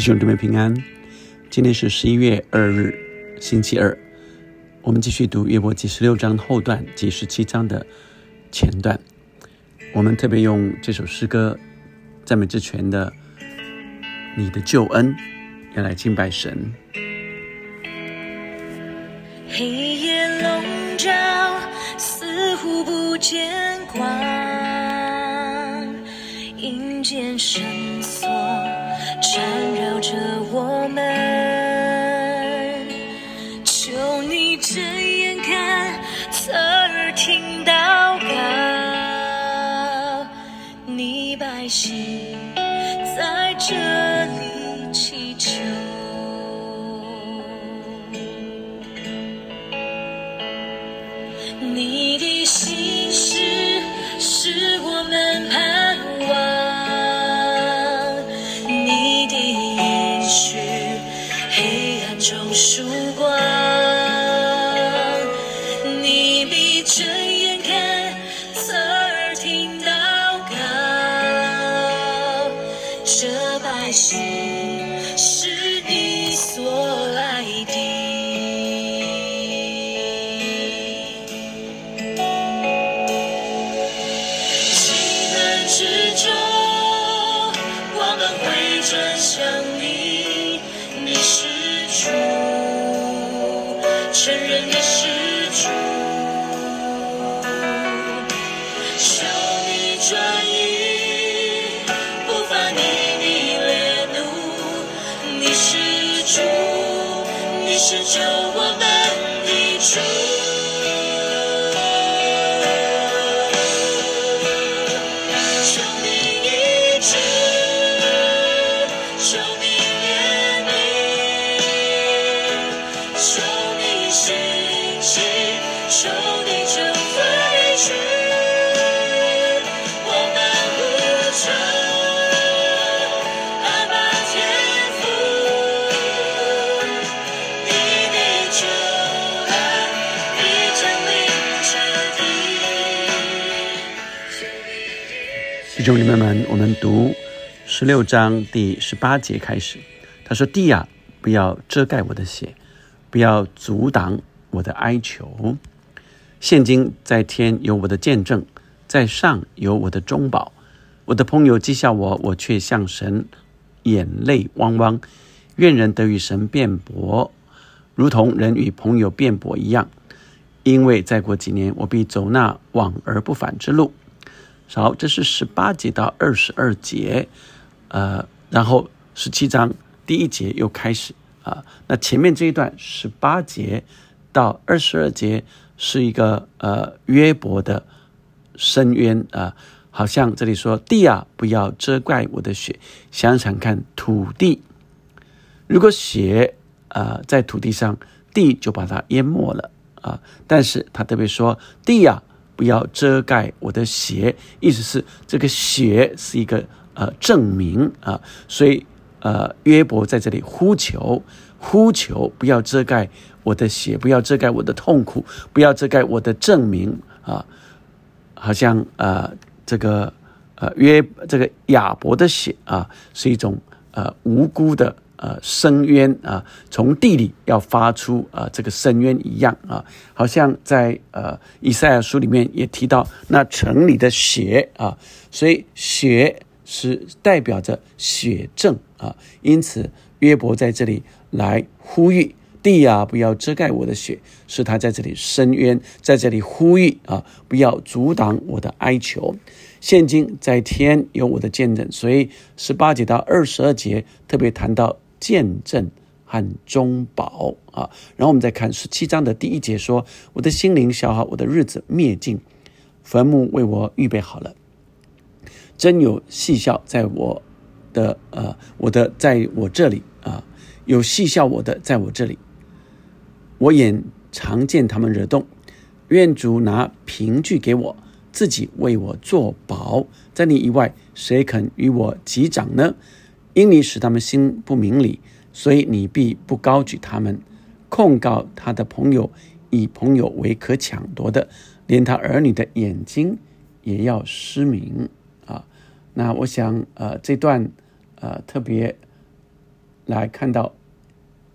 弟兄姊妹平安，今天是十一月二日，星期二。我们继续读约伯记十六章后段及十七章的前段。我们特别用这首诗歌赞美之泉的“你的救恩”要来敬拜神。黑夜笼罩，似乎不见光，阴间绳索缠绕着我们，这百姓是你所爱的。危难之中，我们会转向你，你是主，承认你是主，是救我们的主。求你弟兄姊妹们，我们读十六章第十八节开始。他说：“地啊，不要遮盖我的血，不要阻挡我的哀求。现今在天有我的见证，在上有我的中保。我的朋友讥笑我，我却向神眼泪汪汪。愿人得与神辩驳，如同人与朋友辩驳一样。因为再过几年，我必走那往而不返之路。”好，这是十八节到二十二节，呃，然后十七章第一节又开始啊。那前面这一段十八节到二十二节是一个呃约伯的深渊啊，好像这里说地啊，不要遮盖我的血。想想看，土地如果血呃在土地上，地就把它淹没了啊。但是他特别说地呀、不要遮盖我的血，意思是这个血是一个呃证明啊，所以呃约伯在这里呼求呼求，不要遮盖我的血，不要遮盖我的痛苦，不要遮盖我的证明啊，好像呃这个呃约这个亚伯的血啊是一种呃无辜的。呃，深渊啊，从地里要发出啊，这个深渊一样啊，好像在呃以赛亚书里面也提到那城里的血啊，所以血是代表着血证啊，因此约伯在这里来呼吁地啊，不要遮盖我的血，是他在这里深渊，在这里呼吁啊，不要阻挡我的哀求。现今在天有我的见证，所以十八节到二十二节特别谈到。见证和中保啊，然后我们再看十七章的第一节说：“我的心灵消耗，我的日子灭尽，坟墓为我预备好了。真有戏笑在我的呃，我的在我这里啊，有戏笑我的在我这里，我眼常见他们惹动。愿主拿凭据给我，自己为我作保。在你以外，谁肯与我击掌呢？”因你使他们心不明理，所以你必不高举他们，控告他的朋友，以朋友为可抢夺的，连他儿女的眼睛也要失明啊！那我想，呃，这段呃特别来看到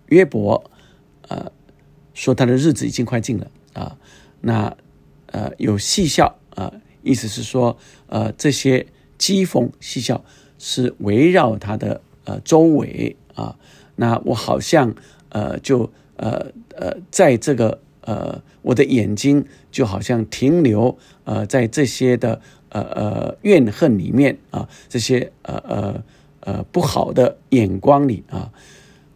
约伯，呃，说他的日子已经快尽了啊，那呃有戏笑啊，意思是说，呃，这些讥讽戏笑是围绕他的呃周围啊，那我好像呃就呃呃在这个呃我的眼睛就好像停留呃在这些的呃呃怨恨里面啊，这些呃呃。呃，不好的眼光里啊，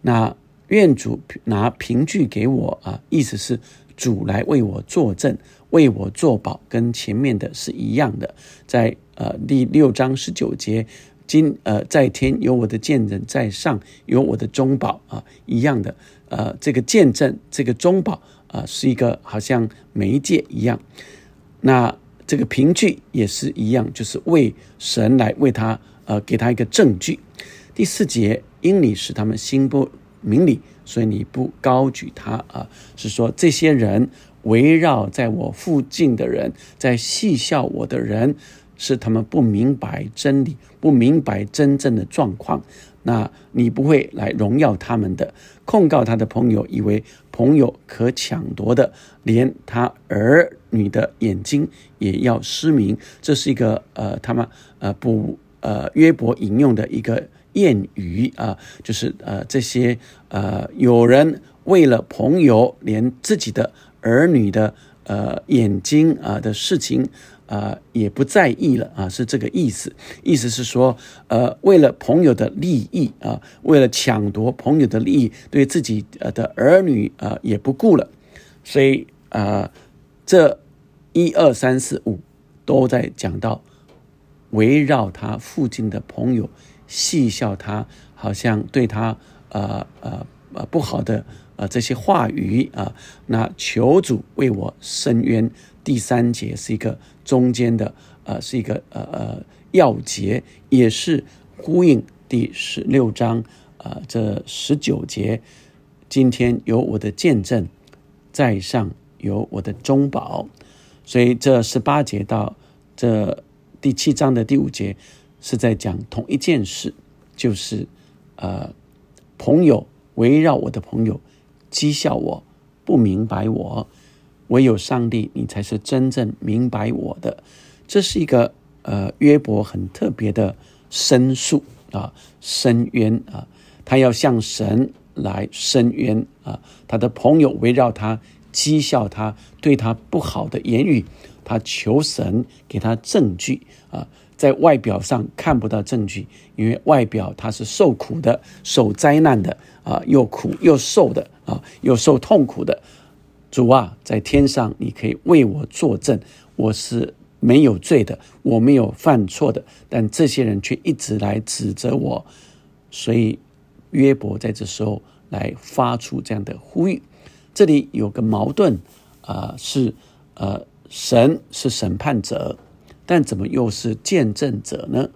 那愿主拿凭据给我啊，意思是主来为我作证，为我作保，跟前面的是一样的。在呃第六章十九节，今呃在天有我的见证，在上有我的中保啊，一样的。呃，这个见证，这个中保啊，是一个好像媒介一样。那这个凭据也是一样，就是为神来为他。呃，给他一个证据。第四节，因你使他们心不明理，所以你不高举他啊，是说这些人围绕在我附近的人，在戏笑我的人，是他们不明白真理，不明白真正的状况。那你不会来荣耀他们的，控告他的朋友，以为朋友可抢夺的，连他儿女的眼睛也要失明。这是一个呃，他们呃不。呃，约伯引用的一个谚语啊，就是呃，这些呃，有人为了朋友，连自己的儿女的呃眼睛啊的事情啊也不在意了啊，是这个意思。意思是说，呃，为了朋友的利益啊，为了抢夺朋友的利益，对自己呃的儿女啊也不顾了。所以啊，这一二三四五都在讲到。围绕他附近的朋友戏笑他，好像对他呃呃呃不好的呃这些话语啊，那求主为我伸冤。第三节是一个中间的呃是一个呃呃要节，也是呼应第十六章呃这十九节。今天有我的见证在上，有我的中保，所以这十八节到这。第七章的第五节是在讲同一件事，就是呃，朋友围绕我的朋友讥笑我，不明白我，唯有上帝，你才是真正明白我的。这是一个呃约伯很特别的申诉啊，申冤啊，他要向神来申冤啊，他的朋友围绕他讥笑他，对他不好的言语。他求神给他证据啊，在外表上看不到证据，因为外表他是受苦的、受灾难的啊，又苦又受的啊，又受痛苦的。主啊，在天上你可以为我作证，我是没有罪的，我没有犯错的，但这些人却一直来指责我，所以约伯在这时候来发出这样的呼吁。这里有个矛盾啊，是呃。神是审判者，但怎么又是见证者呢？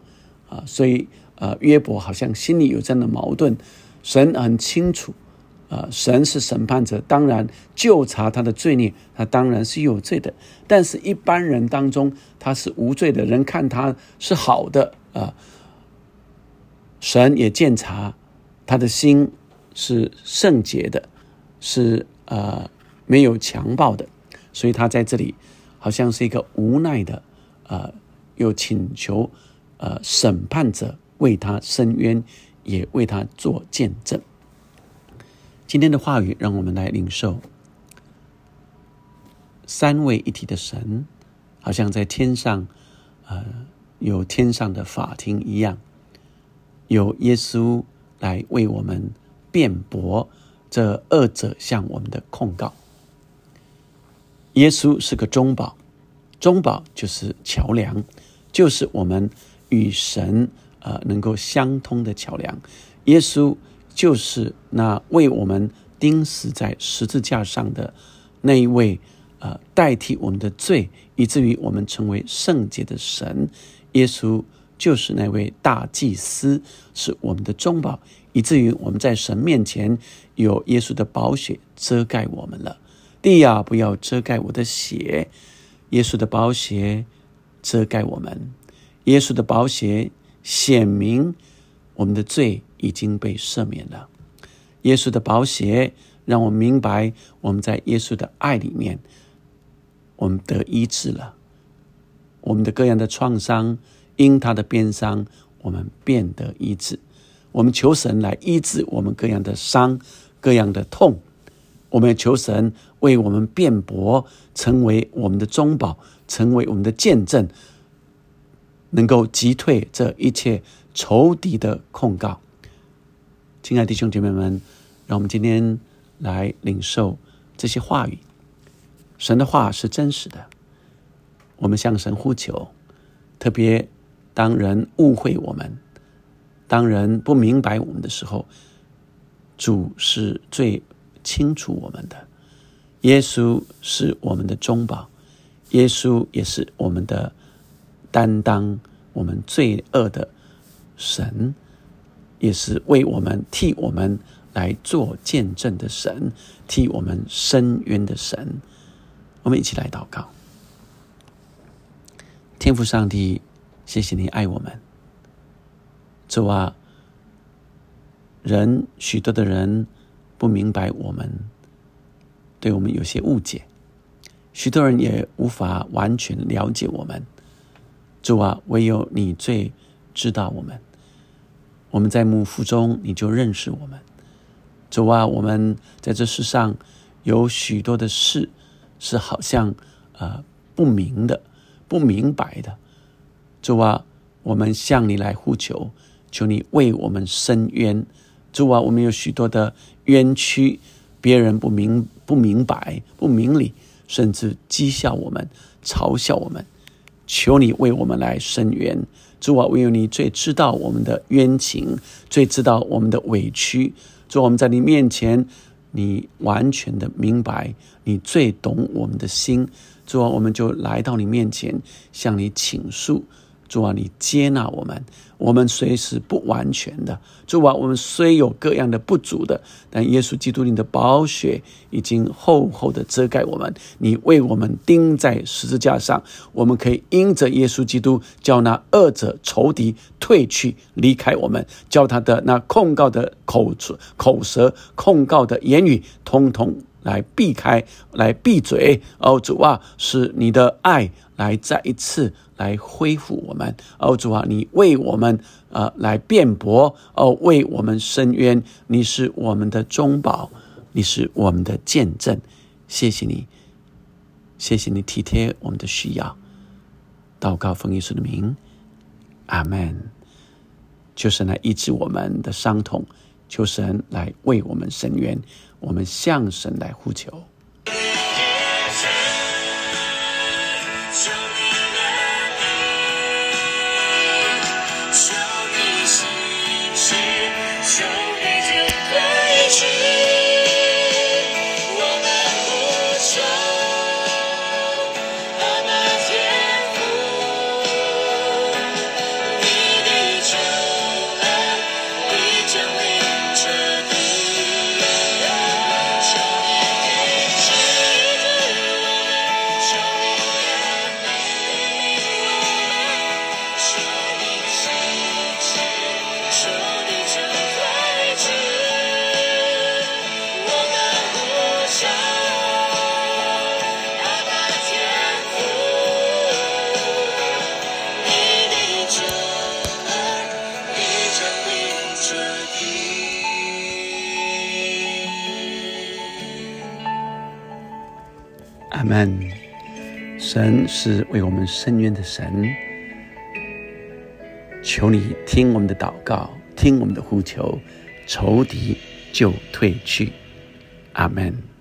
啊，所以呃，约伯好像心里有这样的矛盾。神很清楚，啊，神是审判者，当然就查他的罪孽，他当然是有罪的。但是，一般人当中他是无罪的，人看他是好的啊。神也鉴察他的心是圣洁的，是呃没有强暴的，所以他在这里。好像是一个无奈的，呃，又请求，呃，审判者为他伸冤，也为他做见证。今天的话语，让我们来领受三位一体的神，好像在天上，呃，有天上的法庭一样，有耶稣来为我们辩驳这二者向我们的控告。耶稣是个中保，中保就是桥梁，就是我们与神呃能够相通的桥梁。耶稣就是那为我们钉死在十字架上的那一位，呃，代替我们的罪，以至于我们成为圣洁的神。耶稣就是那位大祭司，是我们的中保，以至于我们在神面前有耶稣的宝血遮盖我们了。地呀，不要遮盖我的血，耶稣的宝血遮盖我们。耶稣的宝血显明我们的罪已经被赦免了。耶稣的宝血让我们明白，我们在耶稣的爱里面，我们得医治了。我们的各样的创伤，因他的鞭伤，我们变得医治。我们求神来医治我们各样的伤、各样的痛。我们求神为我们辩驳，成为我们的中保，成为我们的见证，能够击退这一切仇敌的控告。亲爱的弟兄姐妹们，让我们今天来领受这些话语。神的话是真实的。我们向神呼求，特别当人误会我们，当人不明白我们的时候，主是最清楚我们的。耶稣是我们的中保，耶稣也是我们的担当，我们罪恶的神，也是为我们替我们来做见证的神，替我们伸冤的神。我们一起来祷告。天父上帝，谢谢你爱我们。主啊，人许多的人不明白我们，对我们有些误解，许多人也无法完全了解我们。主啊，唯有你最知道我们。我们在母腹中你就认识我们。主啊，我们在这世上有许多的事是好像呃不明的。不明白的主啊，我们向你来呼求，求你为我们伸冤。主啊，我们有许多的冤屈，别人不明不明白不明理，甚至讥笑我们、嘲笑我们。求你为我们来伸冤。主啊，唯有你最知道我们的冤情，最知道我们的委屈。主啊，我们在你面前，你完全的明白，你最懂我们的心。主啊，我们就来到你面前，向你倾诉。主啊，你接纳我们，我们虽是不完全的。主啊，我们虽有各样的不足的，但耶稣基督你的宝血已经厚厚的遮盖我们。你为我们钉在十字架上，我们可以因着耶稣基督，叫那恶者仇敌退去，离开我们，叫他的那控告的口口舌控告的言语，通通。来避开，来闭嘴哦，主啊，是你的爱来再一次来恢复我们哦，主啊，你为我们呃来辩驳哦，为我们伸冤，你是我们的中保，你是我们的见证，谢谢你，谢谢你体贴我们的需要，祷告奉耶稣的名，阿门。求神来医治我们的伤痛，求神来为我们伸冤。我们向神来呼求。神是为我们伸冤的神，求你听我们的祷告，听我们的呼求，仇敌就退去。阿门。